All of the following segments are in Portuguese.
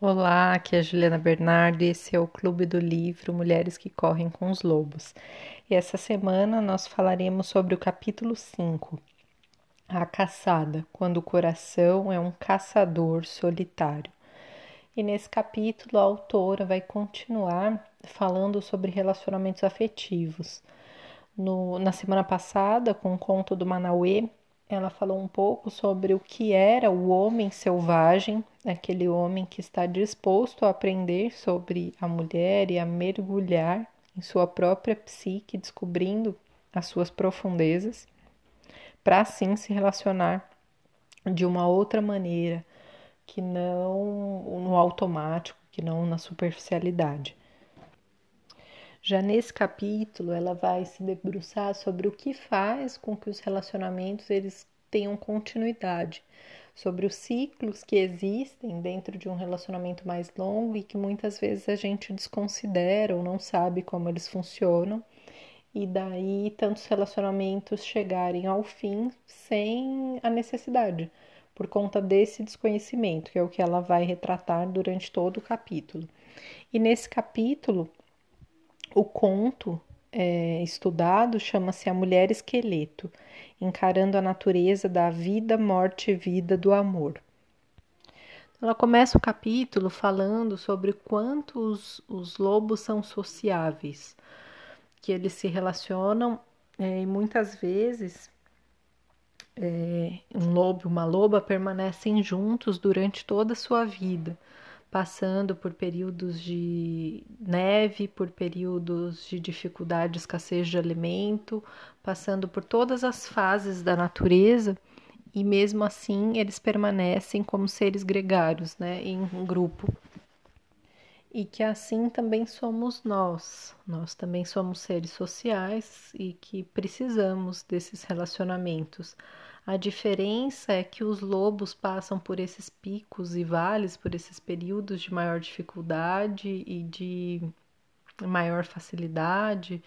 Olá, aqui é a Juliana Bernardo e esse é o Clube do Livro Mulheres que Correm com os Lobos. E essa semana nós falaremos sobre o capítulo 5, A Caçada, quando o coração é um caçador solitário. E nesse capítulo a autora vai continuar falando sobre relacionamentos afetivos. No, na semana passada, com o conto do Manauê, ela falou um pouco sobre o que era o homem selvagem, aquele homem que está disposto a aprender sobre a mulher e a mergulhar em sua própria psique, descobrindo as suas profundezas, para assim se relacionar de uma outra maneira, que não no automático, que não na superficialidade. Já nesse capítulo, ela vai se debruçar sobre o que faz com que os relacionamentos eles tenham continuidade, sobre os ciclos que existem dentro de um relacionamento mais longo e que muitas vezes a gente desconsidera ou não sabe como eles funcionam. E daí tantos relacionamentos chegarem ao fim sem a necessidade, por conta desse desconhecimento, que é o que ela vai retratar durante todo o capítulo. E nesse capítulo, o conto é, estudado chama-se A Mulher Esqueleto, encarando a natureza da vida, morte e vida do amor. Ela começa o capítulo falando sobre quanto os, os lobos são sociáveis, que eles se relacionam é, e muitas vezes é, um lobo e uma loba permanecem juntos durante toda a sua vida passando por períodos de neve, por períodos de dificuldade, escassez de alimento, passando por todas as fases da natureza e mesmo assim eles permanecem como seres gregários, né, em um grupo. E que assim também somos nós. Nós também somos seres sociais e que precisamos desses relacionamentos a diferença é que os lobos passam por esses picos e vales, por esses períodos de maior dificuldade e de maior facilidade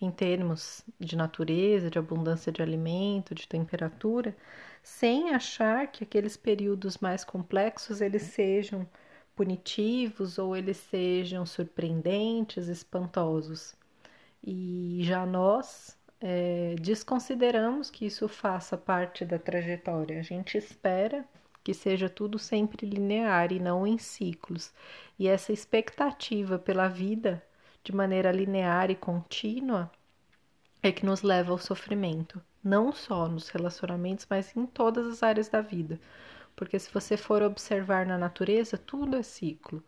em termos de natureza, de abundância de alimento, de temperatura, sem achar que aqueles períodos mais complexos eles sejam punitivos ou eles sejam surpreendentes, espantosos. E já nós, é, desconsideramos que isso faça parte da trajetória. A gente espera que seja tudo sempre linear e não em ciclos. E essa expectativa pela vida de maneira linear e contínua é que nos leva ao sofrimento, não só nos relacionamentos, mas em todas as áreas da vida. Porque se você for observar na natureza, tudo é ciclo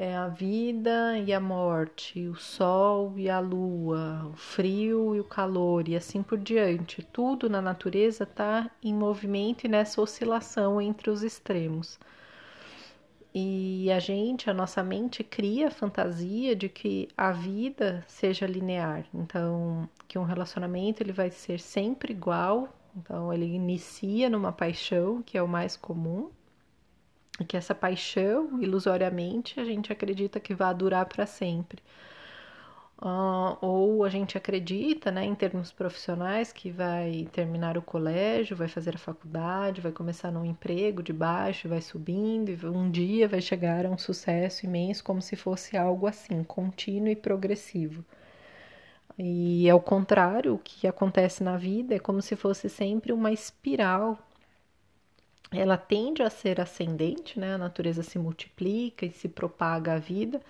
é a vida e a morte, o sol e a lua, o frio e o calor e assim por diante. Tudo na natureza está em movimento e nessa oscilação entre os extremos. E a gente, a nossa mente, cria a fantasia de que a vida seja linear. Então, que um relacionamento ele vai ser sempre igual. Então, ele inicia numa paixão, que é o mais comum, que essa paixão, ilusoriamente, a gente acredita que vai durar para sempre. Uh, ou a gente acredita, né, em termos profissionais, que vai terminar o colégio, vai fazer a faculdade, vai começar num emprego de baixo, vai subindo e um dia vai chegar a um sucesso imenso, como se fosse algo assim, contínuo e progressivo. E ao contrário, o que acontece na vida é como se fosse sempre uma espiral ela tende a ser ascendente, né? A natureza se multiplica e se propaga a vida,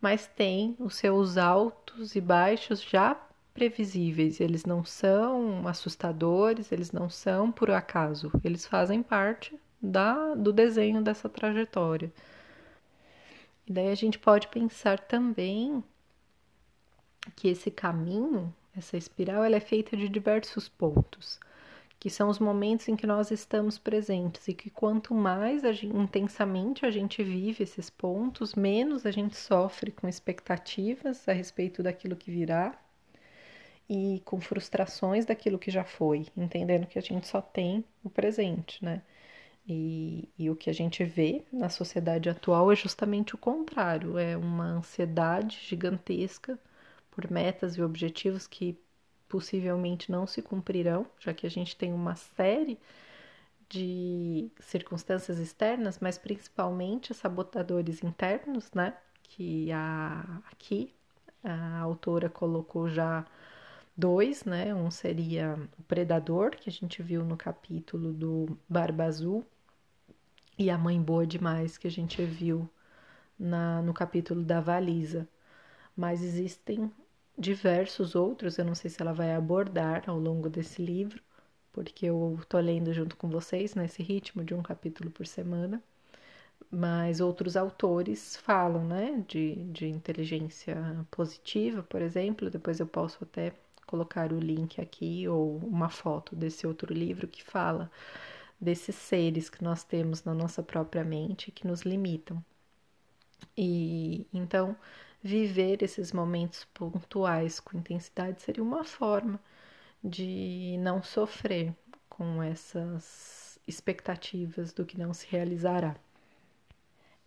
mas tem os seus altos e baixos já previsíveis. Eles não são assustadores, eles não são por acaso, eles fazem parte da, do desenho dessa trajetória. E daí a gente pode pensar também que esse caminho, essa espiral, ela é feita de diversos pontos que são os momentos em que nós estamos presentes e que quanto mais a gente, intensamente a gente vive esses pontos, menos a gente sofre com expectativas a respeito daquilo que virá e com frustrações daquilo que já foi, entendendo que a gente só tem o presente, né? E, e, o que a gente vê na sociedade atual é justamente o contrário: é uma ansiedade gigantesca por metas e objetivos que possivelmente não se cumprirão, já que a gente tem uma série de circunstâncias externas, mas principalmente sabotadores internos, né? Que a, aqui a autora colocou já dois, né? Um seria o predador, que a gente viu no capítulo do Barba Azul, e a mãe boa demais, que a gente viu na, no capítulo da Valisa. Mas existem diversos outros, eu não sei se ela vai abordar ao longo desse livro, porque eu tô lendo junto com vocês nesse ritmo de um capítulo por semana. Mas outros autores falam, né, de, de inteligência positiva, por exemplo. Depois eu posso até colocar o link aqui ou uma foto desse outro livro que fala desses seres que nós temos na nossa própria mente que nos limitam. E então viver esses momentos pontuais com intensidade seria uma forma de não sofrer com essas expectativas do que não se realizará.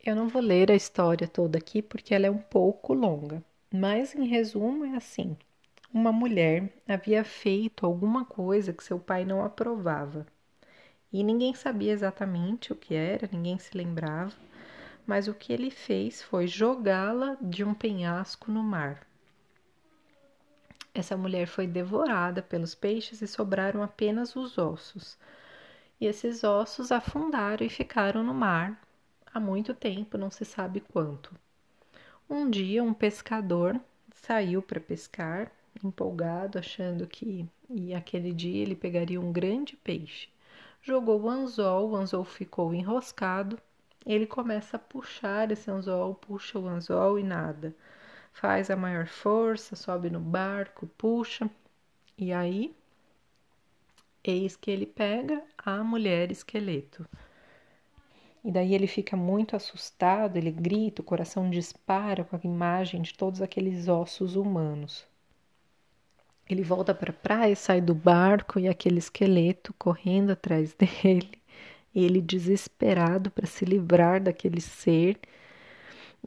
Eu não vou ler a história toda aqui porque ela é um pouco longa, mas em resumo é assim: uma mulher havia feito alguma coisa que seu pai não aprovava. E ninguém sabia exatamente o que era, ninguém se lembrava, mas o que ele fez foi jogá-la de um penhasco no mar. Essa mulher foi devorada pelos peixes e sobraram apenas os ossos. E esses ossos afundaram e ficaram no mar há muito tempo, não se sabe quanto. Um dia, um pescador saiu para pescar, empolgado, achando que e aquele dia ele pegaria um grande peixe. Jogou o anzol, o anzol ficou enroscado. Ele começa a puxar esse anzol, puxa o anzol e nada faz a maior força, sobe no barco, puxa, e aí eis que ele pega a mulher esqueleto. E daí ele fica muito assustado, ele grita, o coração dispara com a imagem de todos aqueles ossos humanos. Ele volta para a praia, sai do barco e aquele esqueleto correndo atrás dele. Ele desesperado para se livrar daquele ser.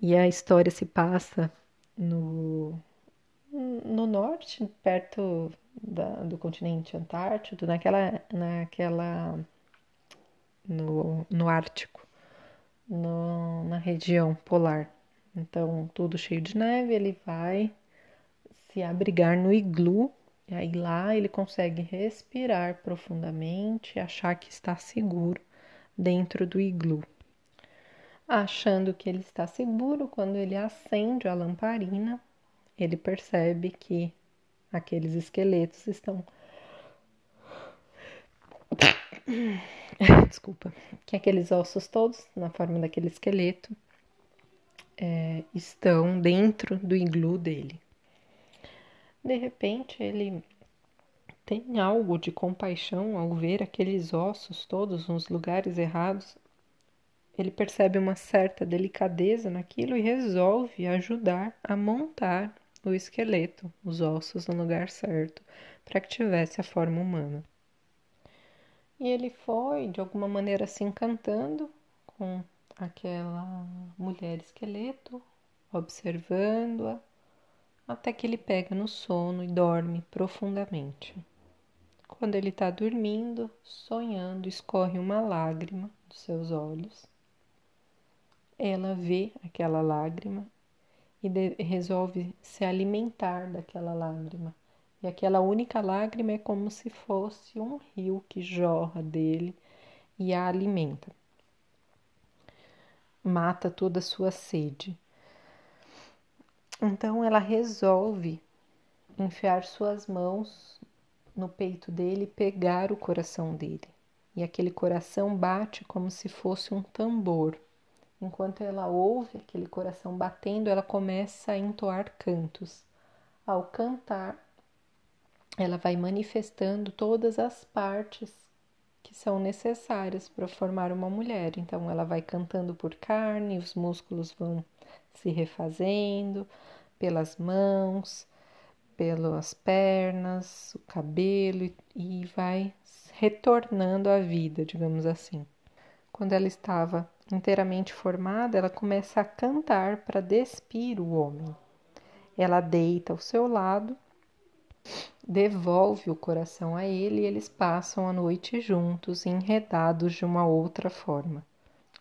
E a história se passa no, no norte, perto da, do continente antártico, naquela, naquela no, no Ártico, no, na região polar. Então, tudo cheio de neve, ele vai se abrigar no iglu, e aí lá ele consegue respirar profundamente, achar que está seguro dentro do iglu achando que ele está seguro, quando ele acende a lamparina, ele percebe que aqueles esqueletos estão. Desculpa, que aqueles ossos todos, na forma daquele esqueleto, é, estão dentro do iglu dele. De repente, ele tem algo de compaixão ao ver aqueles ossos todos nos lugares errados ele percebe uma certa delicadeza naquilo e resolve ajudar a montar o esqueleto, os ossos no lugar certo, para que tivesse a forma humana. E ele foi, de alguma maneira, se encantando com aquela mulher esqueleto, observando-a, até que ele pega no sono e dorme profundamente. Quando ele está dormindo, sonhando, escorre uma lágrima dos seus olhos ela vê aquela lágrima e resolve se alimentar daquela lágrima. E aquela única lágrima é como se fosse um rio que jorra dele e a alimenta. Mata toda a sua sede. Então ela resolve enfiar suas mãos no peito dele pegar o coração dele. E aquele coração bate como se fosse um tambor. Enquanto ela ouve aquele coração batendo, ela começa a entoar cantos. Ao cantar, ela vai manifestando todas as partes que são necessárias para formar uma mulher. Então, ela vai cantando por carne, os músculos vão se refazendo pelas mãos, pelas pernas, o cabelo e vai retornando à vida, digamos assim. Quando ela estava inteiramente formada, ela começa a cantar para despir o homem. Ela deita ao seu lado devolve o coração a ele e eles passam a noite juntos, enredados de uma outra forma.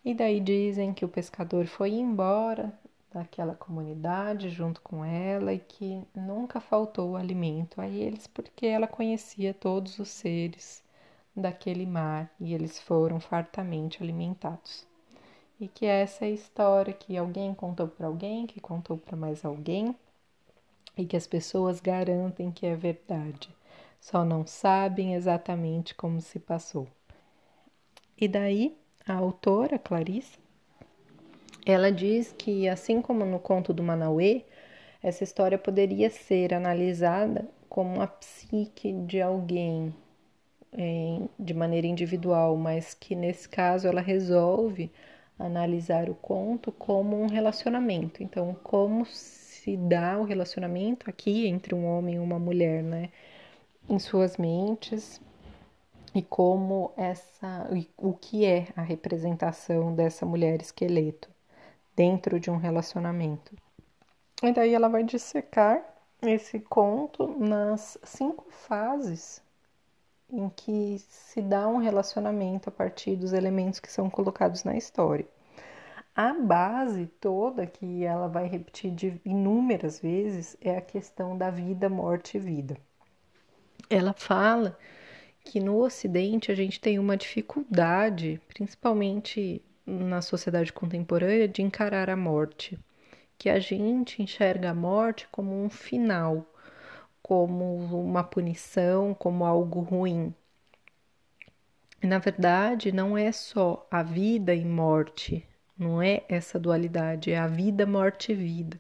E daí dizem que o pescador foi embora daquela comunidade junto com ela e que nunca faltou alimento a eles porque ela conhecia todos os seres daquele mar e eles foram fartamente alimentados. E que essa é a história que alguém contou para alguém, que contou para mais alguém e que as pessoas garantem que é verdade, só não sabem exatamente como se passou. E daí a autora, Clarissa, ela diz que, assim como no conto do Manauê, essa história poderia ser analisada como a psique de alguém em, de maneira individual, mas que nesse caso ela resolve analisar o conto como um relacionamento. Então, como se dá o relacionamento aqui entre um homem e uma mulher, né? Em suas mentes, e como essa o que é a representação dessa mulher esqueleto dentro de um relacionamento. E daí ela vai dissecar esse conto nas cinco fases em que se dá um relacionamento a partir dos elementos que são colocados na história. A base toda que ela vai repetir de inúmeras vezes é a questão da vida, morte e vida. Ela fala que no Ocidente a gente tem uma dificuldade, principalmente na sociedade contemporânea, de encarar a morte, que a gente enxerga a morte como um final, como uma punição, como algo ruim. Na verdade, não é só a vida e morte, não é essa dualidade, é a vida, morte e vida.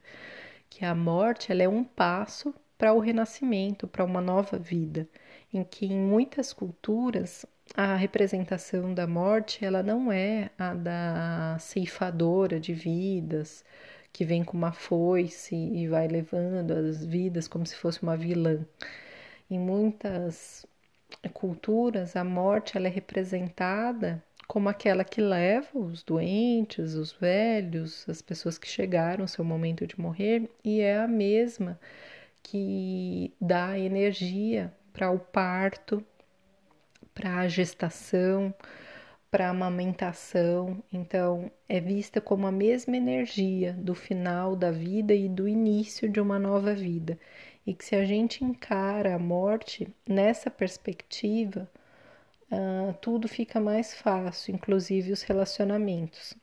Que a morte ela é um passo para o renascimento, para uma nova vida em que em muitas culturas a representação da morte ela não é a da ceifadora de vidas que vem com uma foice e vai levando as vidas como se fosse uma vilã. Em muitas culturas a morte ela é representada como aquela que leva os doentes, os velhos, as pessoas que chegaram ao seu momento de morrer e é a mesma que dá energia para o parto, para a gestação, para a amamentação. Então, é vista como a mesma energia do final da vida e do início de uma nova vida. E que se a gente encara a morte nessa perspectiva, uh, tudo fica mais fácil, inclusive os relacionamentos.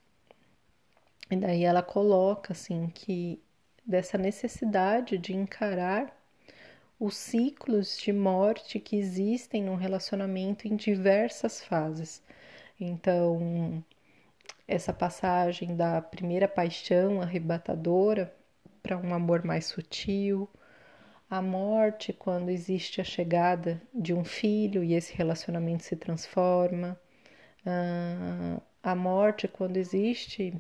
E daí ela coloca assim que dessa necessidade de encarar os ciclos de morte que existem no relacionamento em diversas fases. Então, essa passagem da primeira paixão arrebatadora para um amor mais sutil, a morte quando existe a chegada de um filho e esse relacionamento se transforma, a morte quando existe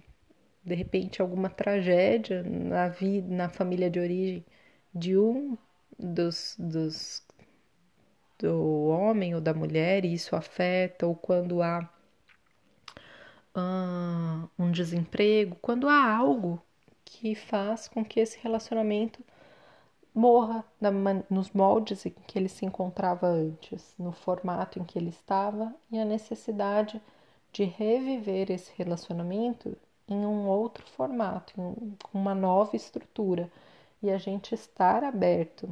de repente alguma tragédia na vida, na família de origem de um dos, dos do homem ou da mulher e isso afeta, ou quando há uh, um desemprego, quando há algo que faz com que esse relacionamento morra na, nos moldes em que ele se encontrava antes, no formato em que ele estava e a necessidade de reviver esse relacionamento em um outro formato, em uma nova estrutura e a gente estar aberto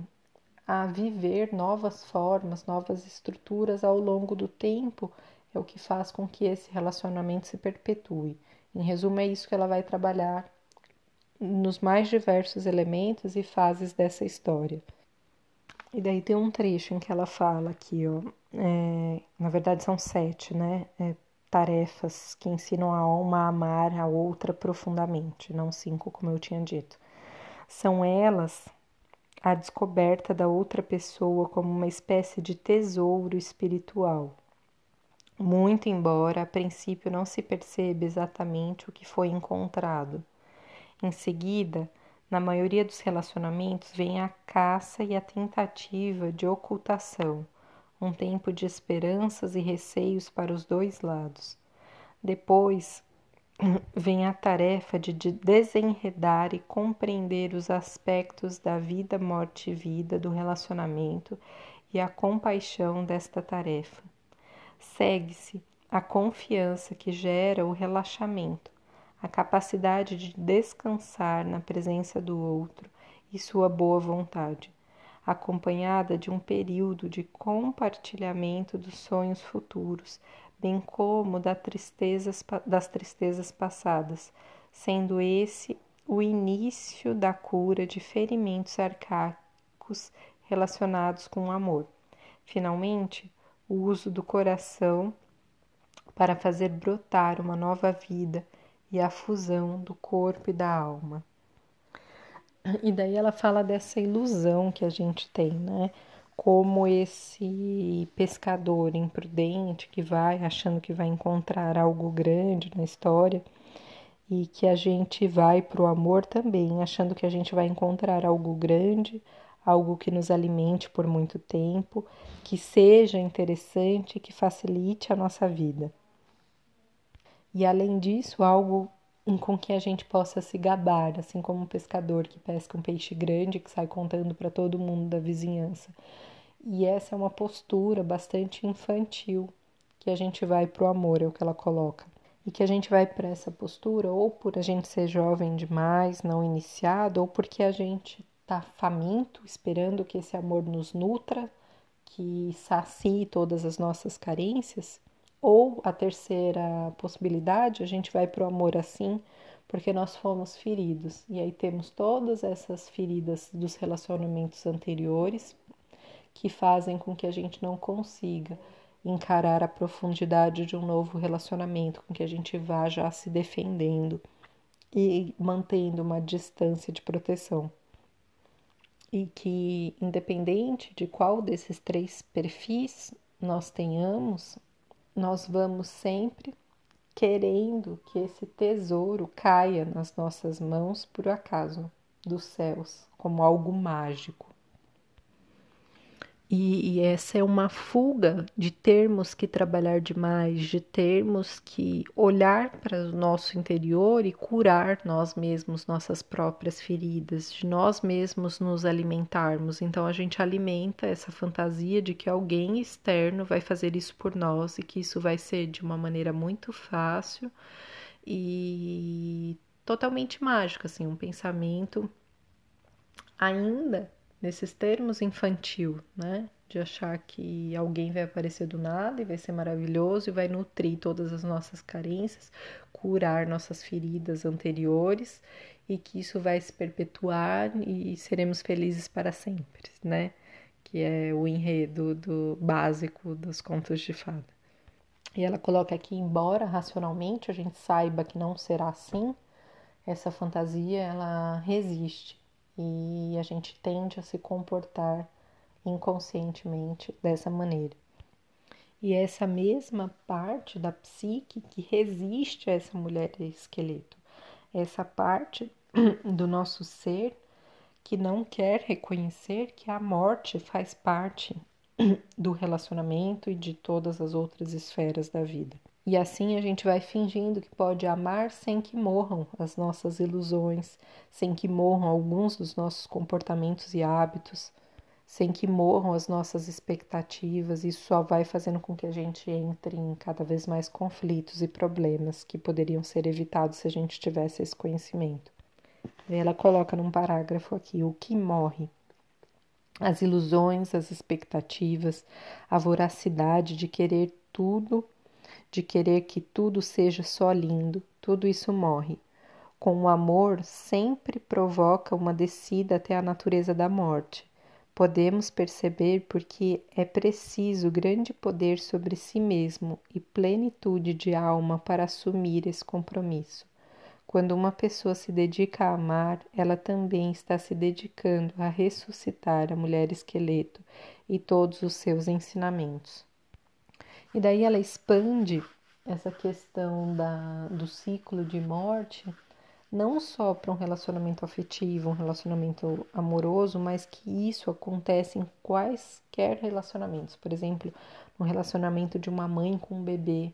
a viver novas formas, novas estruturas ao longo do tempo é o que faz com que esse relacionamento se perpetue. Em resumo, é isso que ela vai trabalhar nos mais diversos elementos e fases dessa história. E daí tem um trecho em que ela fala aqui, ó, é, na verdade são sete, né? É, tarefas que ensinam a alma a amar a outra profundamente, não cinco, como eu tinha dito. São elas a descoberta da outra pessoa como uma espécie de tesouro espiritual. Muito embora a princípio não se perceba exatamente o que foi encontrado. Em seguida, na maioria dos relacionamentos, vem a caça e a tentativa de ocultação, um tempo de esperanças e receios para os dois lados. Depois, vem a tarefa de desenredar e compreender os aspectos da vida, morte e vida do relacionamento e a compaixão desta tarefa. Segue-se a confiança que gera o relaxamento, a capacidade de descansar na presença do outro e sua boa vontade, acompanhada de um período de compartilhamento dos sonhos futuros, bem como das tristezas, das tristezas passadas, sendo esse o início da cura de ferimentos arcaicos relacionados com o amor. Finalmente, o uso do coração para fazer brotar uma nova vida e a fusão do corpo e da alma. E daí ela fala dessa ilusão que a gente tem, né? Como esse pescador imprudente que vai achando que vai encontrar algo grande na história e que a gente vai para o amor também, achando que a gente vai encontrar algo grande, algo que nos alimente por muito tempo, que seja interessante, que facilite a nossa vida. E além disso, algo com que a gente possa se gabar, assim como um pescador que pesca um peixe grande que sai contando para todo mundo da vizinhança. E essa é uma postura bastante infantil que a gente vai para o amor, é o que ela coloca. E que a gente vai para essa postura ou por a gente ser jovem demais, não iniciado, ou porque a gente está faminto, esperando que esse amor nos nutra, que sacie todas as nossas carências ou a terceira possibilidade, a gente vai para o amor assim, porque nós fomos feridos. E aí temos todas essas feridas dos relacionamentos anteriores que fazem com que a gente não consiga encarar a profundidade de um novo relacionamento, com que a gente vá já se defendendo e mantendo uma distância de proteção. E que, independente de qual desses três perfis nós tenhamos, nós vamos sempre querendo que esse tesouro caia nas nossas mãos por acaso dos céus, como algo mágico. E, e, essa é uma fuga de termos que trabalhar demais, de termos que olhar para o nosso interior e curar nós mesmos nossas próprias feridas, de nós mesmos nos alimentarmos. Então a gente alimenta essa fantasia de que alguém externo vai fazer isso por nós e que isso vai ser de uma maneira muito fácil e totalmente mágica, assim, um pensamento ainda nesses termos infantil, né? De achar que alguém vai aparecer do nada e vai ser maravilhoso e vai nutrir todas as nossas carências, curar nossas feridas anteriores e que isso vai se perpetuar e seremos felizes para sempre, né? Que é o enredo do básico dos contos de fada. E ela coloca aqui, embora racionalmente a gente saiba que não será assim, essa fantasia ela resiste e a gente tende a se comportar inconscientemente dessa maneira. E essa mesma parte da psique que resiste a essa mulher esqueleto, essa parte do nosso ser que não quer reconhecer que a morte faz parte do relacionamento e de todas as outras esferas da vida. E assim a gente vai fingindo que pode amar sem que morram as nossas ilusões, sem que morram alguns dos nossos comportamentos e hábitos, sem que morram as nossas expectativas. Isso só vai fazendo com que a gente entre em cada vez mais conflitos e problemas que poderiam ser evitados se a gente tivesse esse conhecimento. Ela coloca num parágrafo aqui o que morre. As ilusões, as expectativas, a voracidade de querer tudo de querer que tudo seja só lindo, tudo isso morre. Com o amor, sempre provoca uma descida até a natureza da morte. Podemos perceber porque é preciso grande poder sobre si mesmo e plenitude de alma para assumir esse compromisso. Quando uma pessoa se dedica a amar, ela também está se dedicando a ressuscitar a mulher esqueleto e todos os seus ensinamentos. E daí ela expande essa questão da, do ciclo de morte não só para um relacionamento afetivo, um relacionamento amoroso, mas que isso acontece em quaisquer relacionamentos. Por exemplo, no relacionamento de uma mãe com um bebê,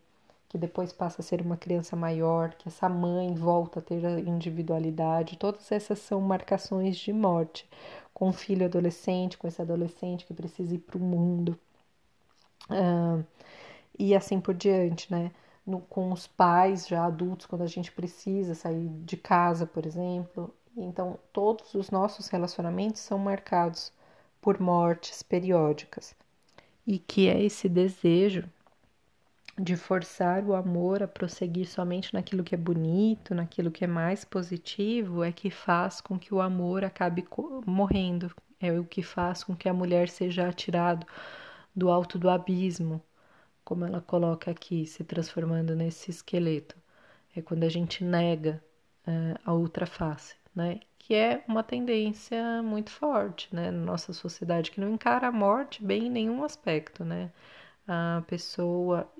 que depois passa a ser uma criança maior, que essa mãe volta a ter a individualidade, todas essas são marcações de morte. Com um filho adolescente, com esse adolescente que precisa ir para o mundo. E assim por diante, né? No, com os pais já adultos, quando a gente precisa sair de casa, por exemplo. Então, todos os nossos relacionamentos são marcados por mortes periódicas. E que é esse desejo de forçar o amor a prosseguir somente naquilo que é bonito, naquilo que é mais positivo, é que faz com que o amor acabe morrendo, é o que faz com que a mulher seja atirada do alto do abismo, como ela coloca aqui, se transformando nesse esqueleto. É quando a gente nega uh, a outra face, né? Que é uma tendência muito forte, né, na nossa sociedade, que não encara a morte bem em nenhum aspecto, né? A pessoa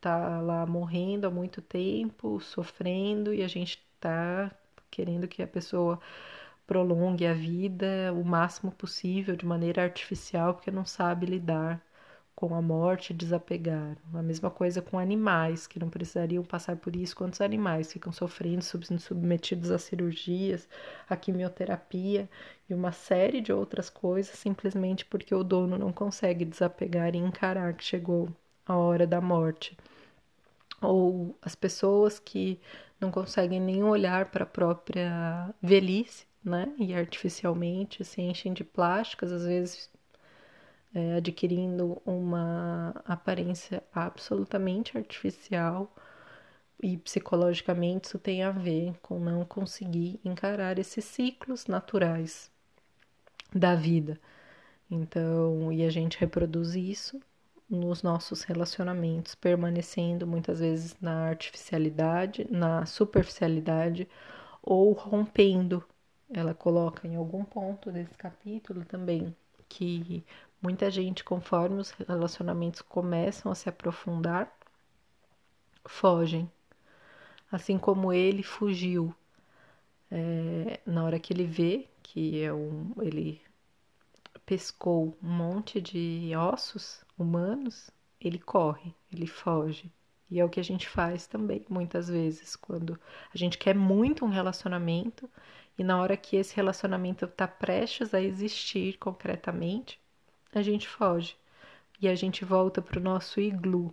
tá lá morrendo há muito tempo, sofrendo, e a gente tá querendo que a pessoa prolongue a vida o máximo possível de maneira artificial, porque não sabe lidar com a morte e desapegar. A mesma coisa com animais, que não precisariam passar por isso. Quantos animais ficam sofrendo, submetidos a cirurgias, a quimioterapia e uma série de outras coisas, simplesmente porque o dono não consegue desapegar e encarar que chegou a hora da morte. Ou as pessoas que não conseguem nem olhar para a própria velhice, né? E artificialmente se enchem de plásticas, às vezes é, adquirindo uma aparência absolutamente artificial e psicologicamente isso tem a ver com não conseguir encarar esses ciclos naturais da vida. Então, e a gente reproduz isso nos nossos relacionamentos, permanecendo muitas vezes na artificialidade, na superficialidade ou rompendo. Ela coloca em algum ponto desse capítulo também que muita gente, conforme os relacionamentos começam a se aprofundar, fogem. Assim como ele fugiu é, na hora que ele vê que é um, ele pescou um monte de ossos humanos, ele corre, ele foge. E é o que a gente faz também, muitas vezes, quando a gente quer muito um relacionamento e na hora que esse relacionamento está prestes a existir concretamente, a gente foge e a gente volta para o nosso iglu,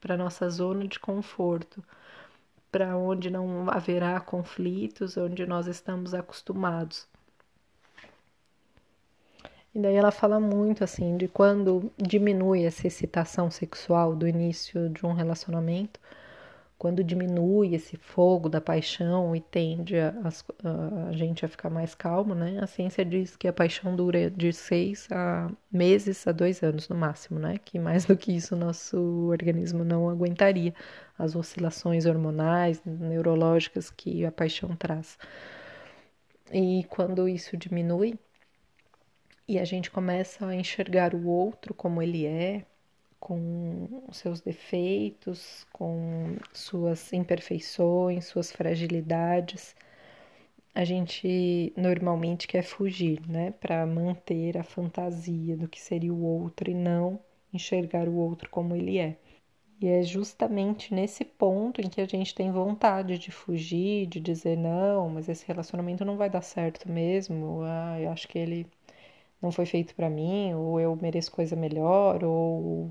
para nossa zona de conforto, para onde não haverá conflitos, onde nós estamos acostumados. E daí ela fala muito assim de quando diminui essa excitação sexual do início de um relacionamento, quando diminui esse fogo da paixão e tende a, a, a, gente a ficar mais calmo, né? A ciência diz que a paixão dura de seis a meses a dois anos no máximo, né? Que mais do que isso nosso organismo não aguentaria as oscilações hormonais, neurológicas que a paixão traz. E quando isso diminui, e a gente começa a enxergar o outro como ele é, com seus defeitos, com suas imperfeições, suas fragilidades. A gente normalmente quer fugir, né, para manter a fantasia do que seria o outro e não enxergar o outro como ele é. E é justamente nesse ponto em que a gente tem vontade de fugir, de dizer não, mas esse relacionamento não vai dar certo mesmo. Ah, eu acho que ele não foi feito para mim, ou eu mereço coisa melhor, ou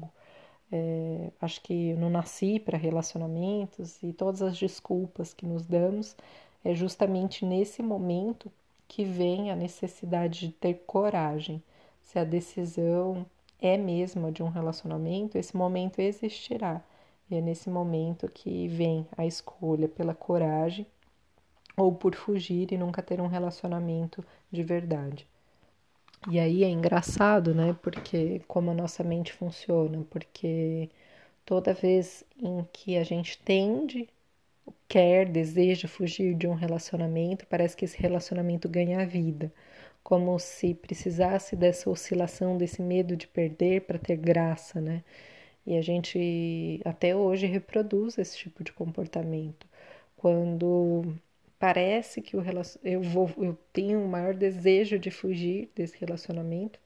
é, acho que eu não nasci para relacionamentos e todas as desculpas que nos damos, é justamente nesse momento que vem a necessidade de ter coragem. Se a decisão é mesmo de um relacionamento, esse momento existirá. E é nesse momento que vem a escolha pela coragem ou por fugir e nunca ter um relacionamento de verdade. E aí é engraçado, né? Porque como a nossa mente funciona, porque toda vez em que a gente tende, quer, deseja fugir de um relacionamento, parece que esse relacionamento ganha vida, como se precisasse dessa oscilação, desse medo de perder para ter graça, né? E a gente até hoje reproduz esse tipo de comportamento. Quando parece que o eu vou eu tenho um maior desejo de fugir desse relacionamento.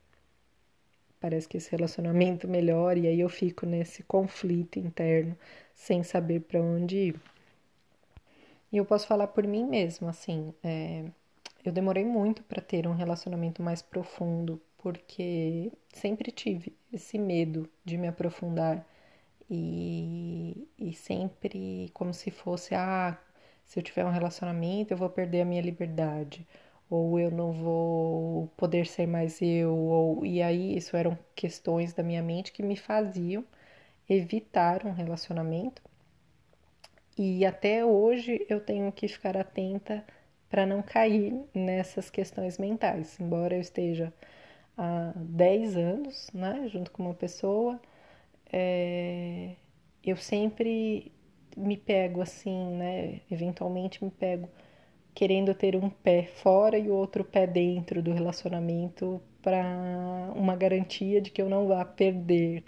Parece que esse relacionamento melhora e aí eu fico nesse conflito interno, sem saber para onde ir. E eu posso falar por mim mesma, assim, é, eu demorei muito para ter um relacionamento mais profundo, porque sempre tive esse medo de me aprofundar e, e sempre como se fosse, ah, se eu tiver um relacionamento eu vou perder a minha liberdade, ou eu não vou poder ser mais eu, ou, e aí isso eram questões da minha mente que me faziam evitar um relacionamento. E até hoje eu tenho que ficar atenta para não cair nessas questões mentais, embora eu esteja há 10 anos, né, junto com uma pessoa, é, eu sempre me pego assim, né, eventualmente me pego querendo ter um pé fora e o outro pé dentro do relacionamento para uma garantia de que eu não vá perder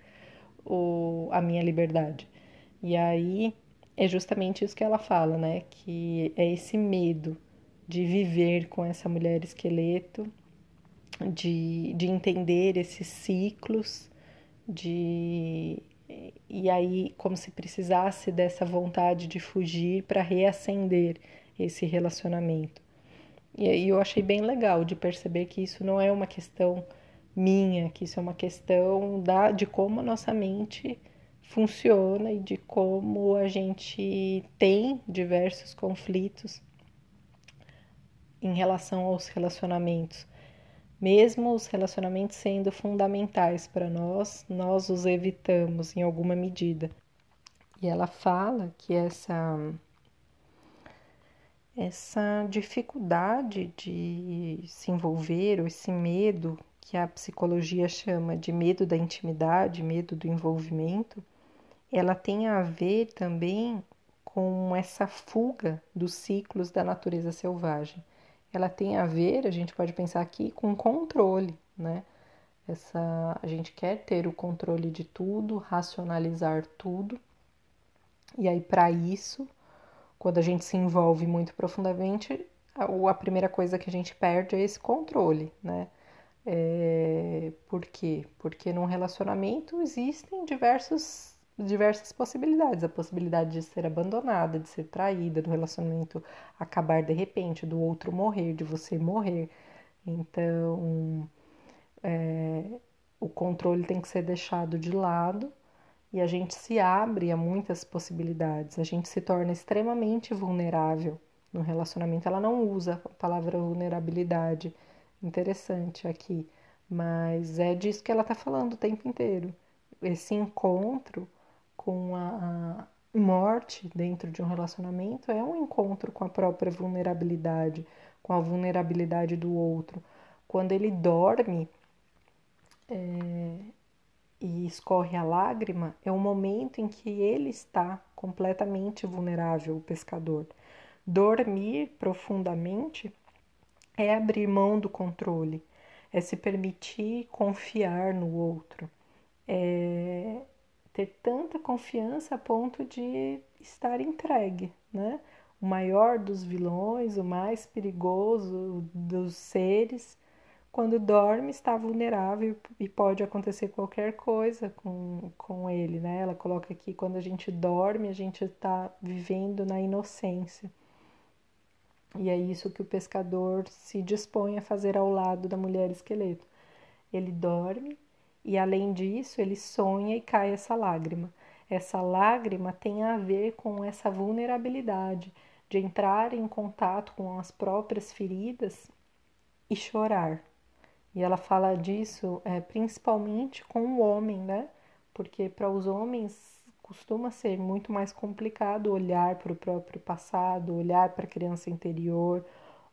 o, a minha liberdade. E aí é justamente isso que ela fala, né? Que é esse medo de viver com essa mulher esqueleto de, de entender esses ciclos, de e aí como se precisasse dessa vontade de fugir para reacender esse relacionamento. E aí eu achei bem legal de perceber que isso não é uma questão minha, que isso é uma questão da, de como a nossa mente funciona e de como a gente tem diversos conflitos em relação aos relacionamentos. Mesmo os relacionamentos sendo fundamentais para nós, nós os evitamos em alguma medida. E ela fala que essa essa dificuldade de se envolver, ou esse medo que a psicologia chama de medo da intimidade, medo do envolvimento, ela tem a ver também com essa fuga dos ciclos da natureza selvagem ela tem a ver, a gente pode pensar aqui, com controle, né? Essa, a gente quer ter o controle de tudo, racionalizar tudo. E aí, para isso, quando a gente se envolve muito profundamente, a, a, primeira coisa que a gente perde é esse controle, né? É, por quê? Porque num relacionamento existem diversos diversas possibilidades. A possibilidade de ser abandonada, de ser traída, do relacionamento acabar de repente, do outro morrer, de você morrer. Então, é, o controle tem que ser deixado de lado e a gente se abre a muitas possibilidades. A gente se torna extremamente vulnerável no relacionamento. Ela não usa a palavra vulnerabilidade, interessante aqui, mas é disso que ela está falando o tempo inteiro. Esse encontro com a, morte dentro de um relacionamento é um encontro com a própria vulnerabilidade, com a vulnerabilidade do outro. Quando ele dorme é, e escorre a lágrima, é o momento em que ele está completamente vulnerável, o pescador. Dormir profundamente é abrir mão do controle, é se permitir confiar no outro, é ter tanta confiança a ponto de estar entregue, né? O maior dos vilões, o mais perigoso dos seres, quando dorme está vulnerável e pode acontecer qualquer coisa com, com ele, né? Ela coloca aqui quando a gente dorme, a gente está vivendo na inocência. E é isso que o pescador se dispõe a fazer ao lado da mulher esqueleto. Ele dorme e além disso, ele sonha e cai essa lágrima. Essa lágrima tem a ver com essa vulnerabilidade de entrar em contato com as próprias feridas e chorar. E ela fala disso é, principalmente com o homem, né? Porque para os homens costuma ser muito mais complicado olhar para o próprio passado, olhar para a criança interior,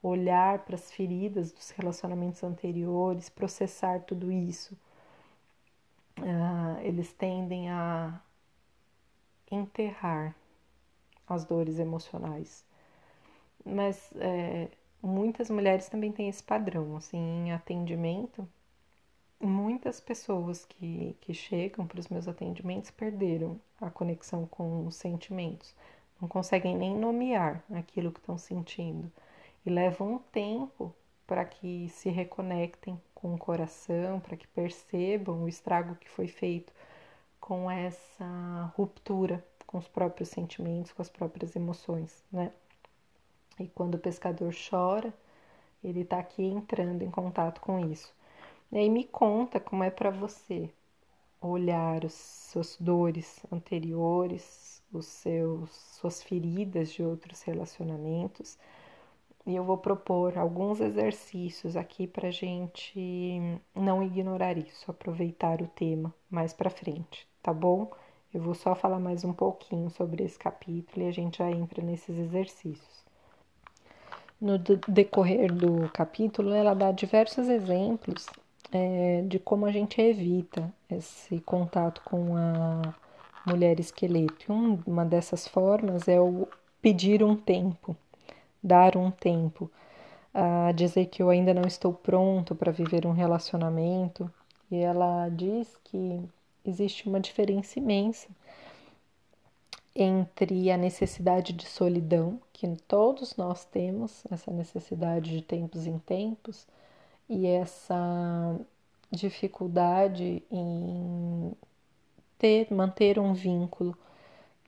olhar para as feridas dos relacionamentos anteriores, processar tudo isso uh, eles tendem a enterrar as dores emocionais. Mas é, muitas mulheres também têm esse padrão, assim, em atendimento. Muitas pessoas que, que chegam para os meus atendimentos perderam a conexão com os sentimentos, não conseguem nem nomear aquilo que estão sentindo e levam um tempo para que se reconectem com o coração, para que percebam o estrago que foi feito com essa ruptura com os próprios sentimentos, com as próprias emoções, né? E quando o pescador chora, ele está aqui entrando em contato com isso. E aí me conta como é para você olhar as suas dores anteriores, os seus suas feridas de outros relacionamentos. E eu vou propor alguns exercícios aqui para gente não ignorar isso, aproveitar o tema mais para frente, tá bom? Eu vou só falar mais um pouquinho sobre esse capítulo e a gente já entra nesses exercícios. No decorrer do capítulo, ela dá diversos exemplos é, de como a gente evita esse contato com a mulher esqueleto. E uma dessas formas é o pedir um tempo, dar um tempo, a dizer que eu ainda não estou pronto para viver um relacionamento. E ela diz que existe uma diferença imensa entre a necessidade de solidão, que todos nós temos, essa necessidade de tempos em tempos, e essa dificuldade em ter, manter um vínculo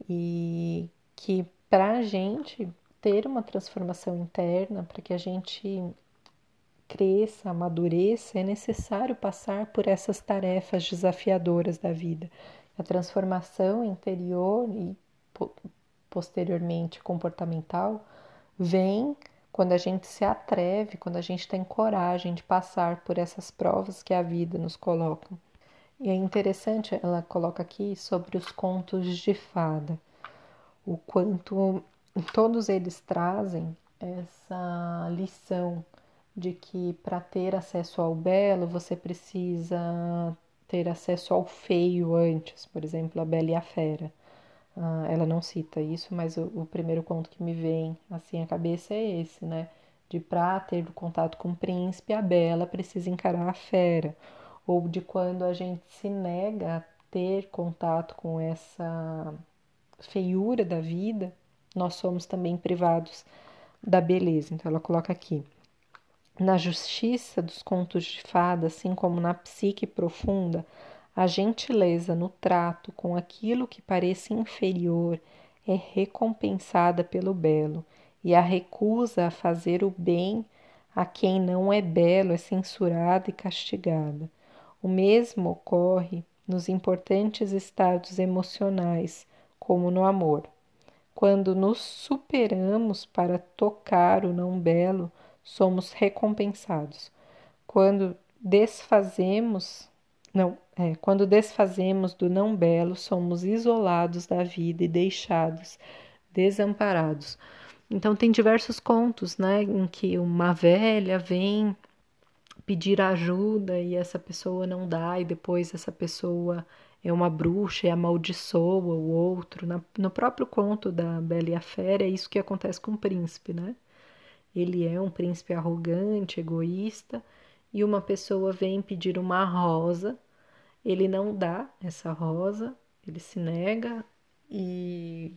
e que para a gente ter uma transformação interna, para que a gente cresça, amadureça, é necessário passar por essas tarefas desafiadoras da vida. A transformação interior e posteriormente comportamental vem quando a gente se atreve, quando a gente tem coragem de passar por essas provas que a vida nos coloca. E é interessante, ela coloca aqui sobre os contos de fada, o quanto todos eles trazem essa lição de que para ter acesso ao belo você precisa ter acesso ao feio antes, por exemplo, a Bela e a Fera. Ah, ela não cita isso, mas o, o, primeiro conto que me vem assim à cabeça é esse, né? De pra ter contato com o príncipe, a Bela precisa encarar a fera. Ou de quando a gente se nega a ter contato com essa feiura da vida, nós somos também privados da beleza. Então ela coloca aqui. Na justiça dos contos de fada, assim como na psique profunda, a gentileza no trato com aquilo que parece inferior é recompensada pelo belo, e a recusa a fazer o bem a quem não é belo é censurada e castigada. O mesmo ocorre nos importantes estados emocionais, como no amor. Quando nos superamos para tocar o não belo, somos recompensados. Quando desfazemos não, é, quando desfazemos do não belo, somos isolados da vida e deixados desamparados. Então tem diversos contos, né, em que uma velha vem pedir ajuda e essa pessoa não dá e depois essa pessoa é uma bruxa e amaldiçoa o outro. Na, no próprio conto da Bela e a Fera é isso que acontece com o príncipe, né? Ele é um príncipe arrogante, egoísta e uma pessoa vem pedir uma rosa, ele não dá essa rosa, ele se nega e,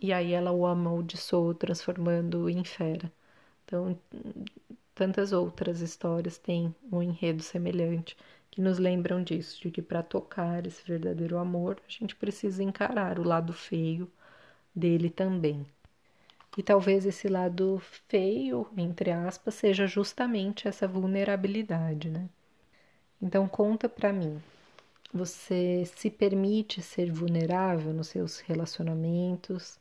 e aí ela o amaldiçoa, transformando em fera. Então, tantas outras histórias têm um enredo semelhante que nos lembram disso, de que para tocar esse verdadeiro amor, a gente precisa encarar o lado feio dele também. E talvez esse lado feio, entre aspas, seja justamente essa vulnerabilidade, né? Então conta para mim. Você se permite ser vulnerável nos seus relacionamentos?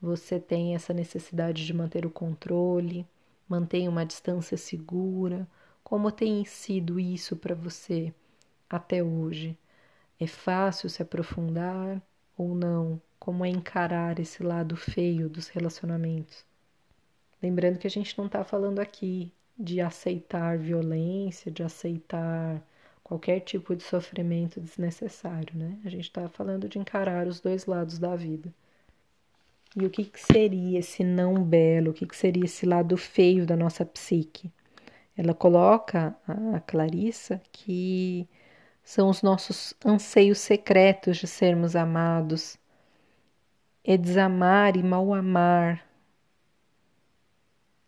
Você tem essa necessidade de manter o controle? Mantém uma distância segura? Como tem sido isso para você até hoje? É fácil se aprofundar ou não? como é encarar esse lado feio dos relacionamentos. Lembrando que a gente não está falando aqui de aceitar violência, de aceitar qualquer tipo de sofrimento desnecessário, né? A gente está falando de encarar os dois lados da vida. E o que, que seria esse não belo? O que, que seria esse lado feio da nossa psique? Ela coloca, a Clarissa, que são os nossos anseios secretos de sermos amados, é desamar e mal amar,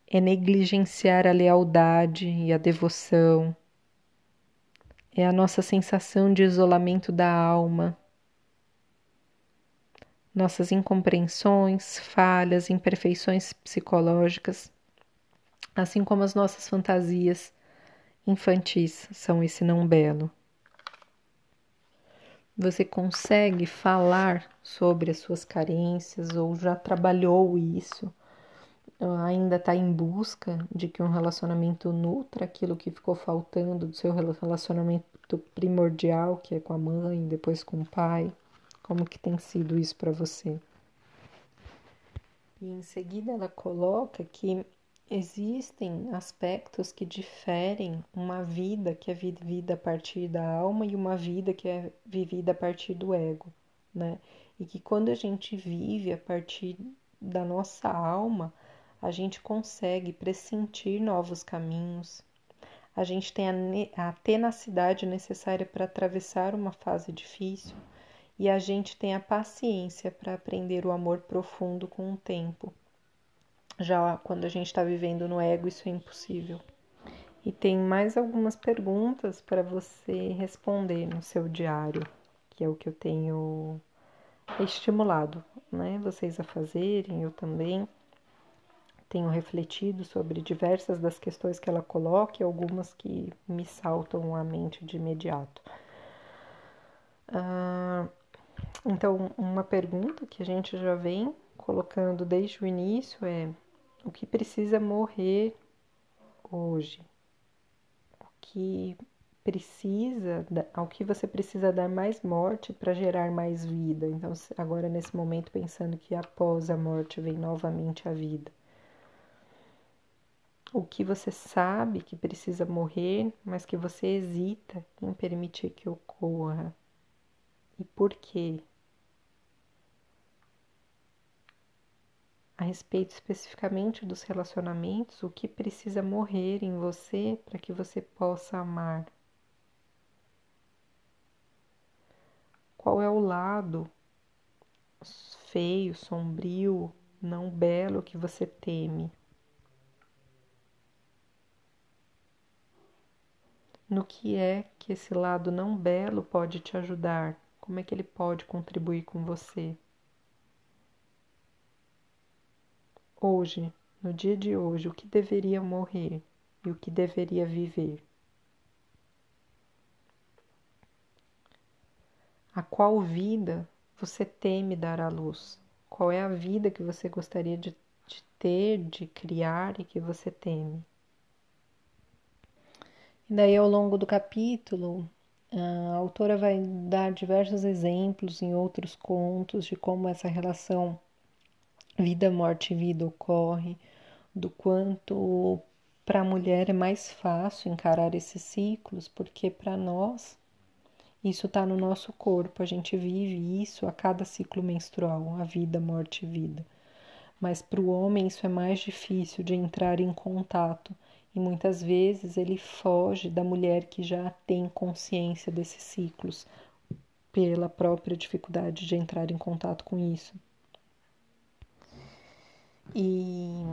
é negligenciar a lealdade e a devoção, é a nossa sensação de isolamento da alma, nossas incompreensões, falhas, imperfeições psicológicas, assim como as nossas fantasias infantis são esse não belo. Você consegue falar sobre as suas carências ou já trabalhou isso? Ainda está em busca de que um relacionamento nutra aquilo que ficou faltando do seu relacionamento primordial, que é com a mãe, depois com o pai? Como que tem sido isso para você? E em seguida ela coloca que existem aspectos que diferem uma vida que é vivida a partir da alma e uma vida que é vivida a partir do ego, né? E que quando a gente vive a partir da nossa alma, a gente consegue pressentir novos caminhos, a gente tem a, a tenacidade necessária para atravessar uma fase difícil e a gente tem a paciência para aprender o amor profundo com o tempo já quando a gente está vivendo no ego, isso é impossível. E tem mais algumas perguntas para você responder no seu diário, que é o que eu tenho estimulado, né? Vocês a fazerem, eu também tenho refletido sobre diversas das questões que ela coloca e algumas que me saltam à mente de imediato. Ah, então, uma pergunta que a gente já vem colocando desde o início é o que precisa morrer hoje, o que precisa, ao que você precisa dar mais morte para gerar mais vida. Então, agora nesse momento pensando que após a morte vem novamente a vida. O que você sabe que precisa morrer, mas que você hesita em permitir que ocorra. E por quê? A respeito especificamente dos relacionamentos, o que precisa morrer em você para que você possa amar. Qual é o lado feio, sombrio, não belo que você teme? No que é que esse lado não belo pode te ajudar? Como é que ele pode contribuir com você? Hoje, no dia de hoje, o que deveria morrer e o que deveria viver? A qual vida você teme dar à luz? Qual é a vida que você gostaria de, de ter, de criar e que você teme? E daí, ao longo do capítulo, a autora vai dar diversos exemplos em outros contos de como essa relação vida, morte e vida ocorre, do quanto para a mulher é mais fácil encarar esses ciclos, porque para nós isso está no nosso corpo, a gente vive isso a cada ciclo menstrual, a vida, morte e vida. Mas para o homem isso é mais difícil de entrar em contato e muitas vezes ele foge da mulher que já tem consciência desses ciclos pela própria dificuldade de entrar em contato com isso. E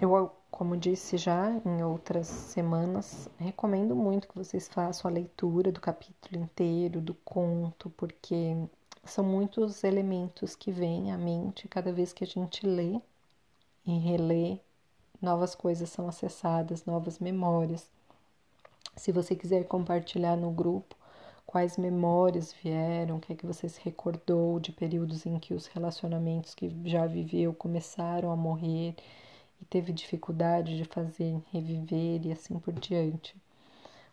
eu, como disse já em outras semanas, recomendo muito que vocês façam a leitura do capítulo inteiro, do conto, porque são muitos elementos que vêm à mente cada vez que a gente lê e relê, novas coisas são acessadas, novas memórias. Se você quiser compartilhar no grupo, quais memórias vieram, o que é que você se recordou de períodos em que os relacionamentos que já viveu começaram a morrer e teve dificuldade de fazer reviver e assim por diante.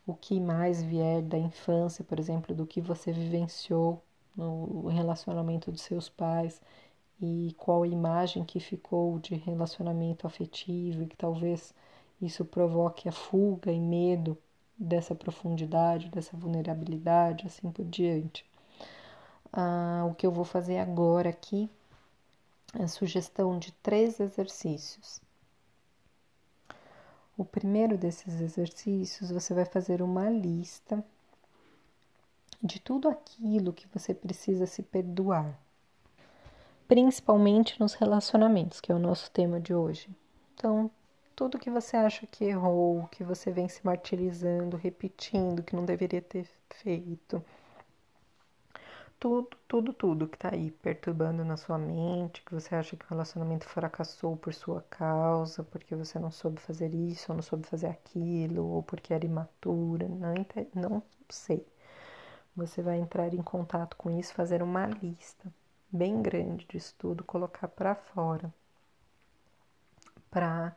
O que mais vier da infância, por exemplo, do que você vivenciou no relacionamento dos seus pais e qual imagem que ficou de relacionamento afetivo e que talvez isso provoque a fuga e medo dessa profundidade, dessa vulnerabilidade, assim por diante. Ah, o que eu vou fazer agora aqui é a sugestão de três exercícios. O primeiro desses exercícios, você vai fazer uma lista de tudo aquilo que você precisa se perdoar, principalmente nos relacionamentos, que é o nosso tema de hoje. Então, tudo que você acha que errou, que você vem se martirizando, repetindo, que não deveria ter feito. tudo, tudo, tudo que tá aí perturbando na sua mente, que você acha que o relacionamento fracassou por sua causa, porque você não soube fazer isso, ou não soube fazer aquilo, ou porque era imatura, não, não sei. Você vai entrar em contato com isso, fazer uma lista bem grande disso tudo, colocar para fora, para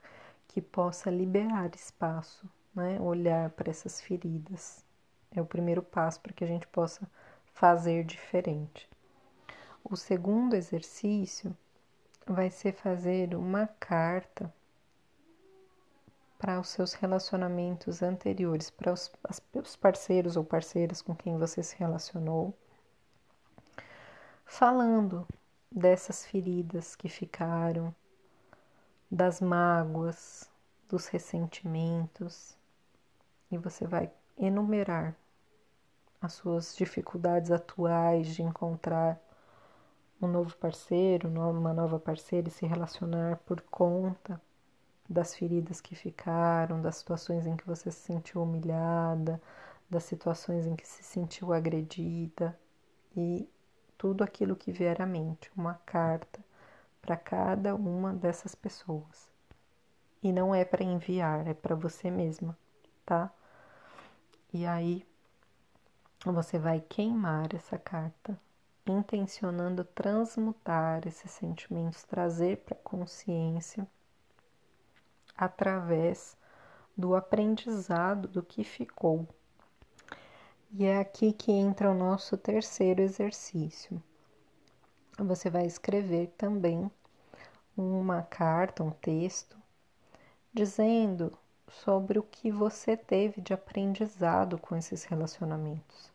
que possa liberar espaço, né? Olhar para essas feridas. É o primeiro passo para que a gente possa fazer diferente. O segundo exercício vai ser fazer uma carta para os seus relacionamentos anteriores, para os, os parceiros ou parceiras com quem você se relacionou, falando dessas feridas que ficaram, das mágoas, dos ressentimentos, e você vai enumerar as suas dificuldades atuais de encontrar um novo parceiro, uma nova parceira e se relacionar por conta das feridas que ficaram, das situações em que você se sentiu humilhada, das situações em que se sentiu agredida e tudo aquilo que vier à mente, uma carta para cada uma dessas pessoas. E não é para enviar, é para você mesma, tá? E aí você vai queimar essa carta, intencionando transmutar esses sentimentos, trazer para consciência através do aprendizado do que ficou. E é aqui que entra o nosso terceiro exercício. Você vai escrever também uma carta, um texto, dizendo sobre o que você teve de aprendizado com esses relacionamentos.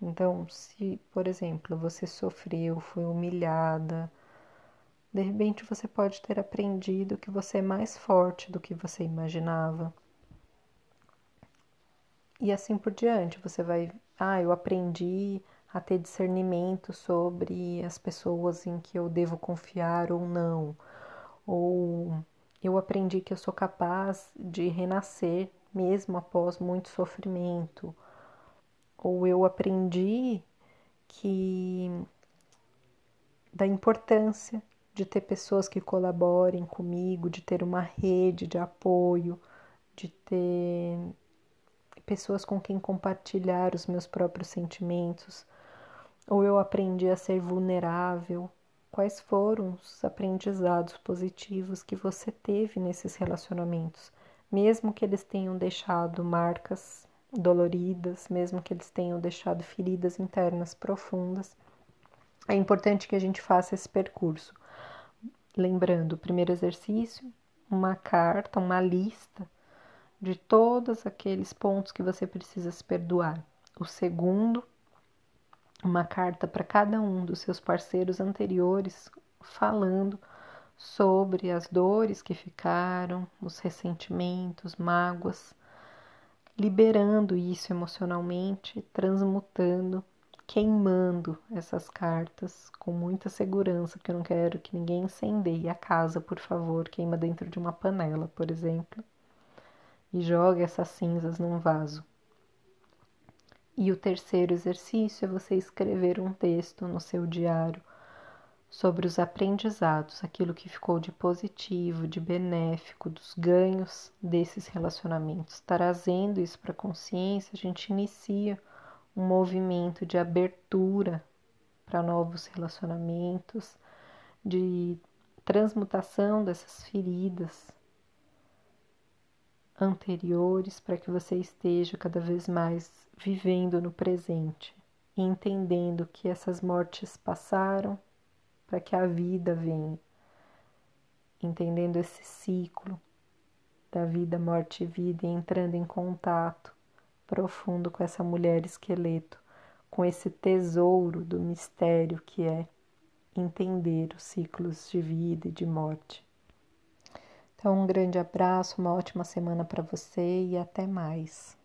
Então, se, por exemplo, você sofreu, foi humilhada, de repente você pode ter aprendido que você é mais forte do que você imaginava. E assim por diante, você vai, ah, eu aprendi a ter discernimento sobre as pessoas em que eu devo confiar ou não. Ou eu aprendi que eu sou capaz de renascer mesmo após muito sofrimento ou eu aprendi que da importância de ter pessoas que colaborem comigo, de ter uma rede de apoio, de ter pessoas com quem compartilhar os meus próprios sentimentos, ou eu aprendi a ser vulnerável. Quais foram os aprendizados positivos que você teve nesses relacionamentos, mesmo que eles tenham deixado marcas doloridas, mesmo que eles tenham deixado feridas internas profundas. É importante que a gente faça esse percurso. Lembrando, o primeiro exercício, uma carta, uma lista de todos aqueles pontos que você precisa se perdoar. O segundo, uma carta para cada um dos seus parceiros anteriores, falando sobre as dores que ficaram, os ressentimentos, mágoas liberando isso emocionalmente, transmutando, queimando essas cartas com muita segurança, porque eu não quero que ninguém incendeie a casa, por favor, queima dentro de uma panela, por exemplo, e jogue essas cinzas num vaso. E o terceiro exercício é você escrever um texto no seu diário sobre os aprendizados, aquilo que ficou de positivo, de benéfico, dos ganhos desses relacionamentos. Trazendo isso para a consciência, a gente inicia um movimento de abertura para novos relacionamentos, de transmutação dessas feridas anteriores para que você esteja cada vez mais vivendo no presente, entendendo que essas mortes passaram, para que a vida venha, entendendo esse ciclo da vida, morte e vida e entrando em contato profundo com essa mulher esqueleto, com esse tesouro do mistério que é entender os ciclos de vida e de morte. Então, um grande abraço, uma ótima semana para você e até mais.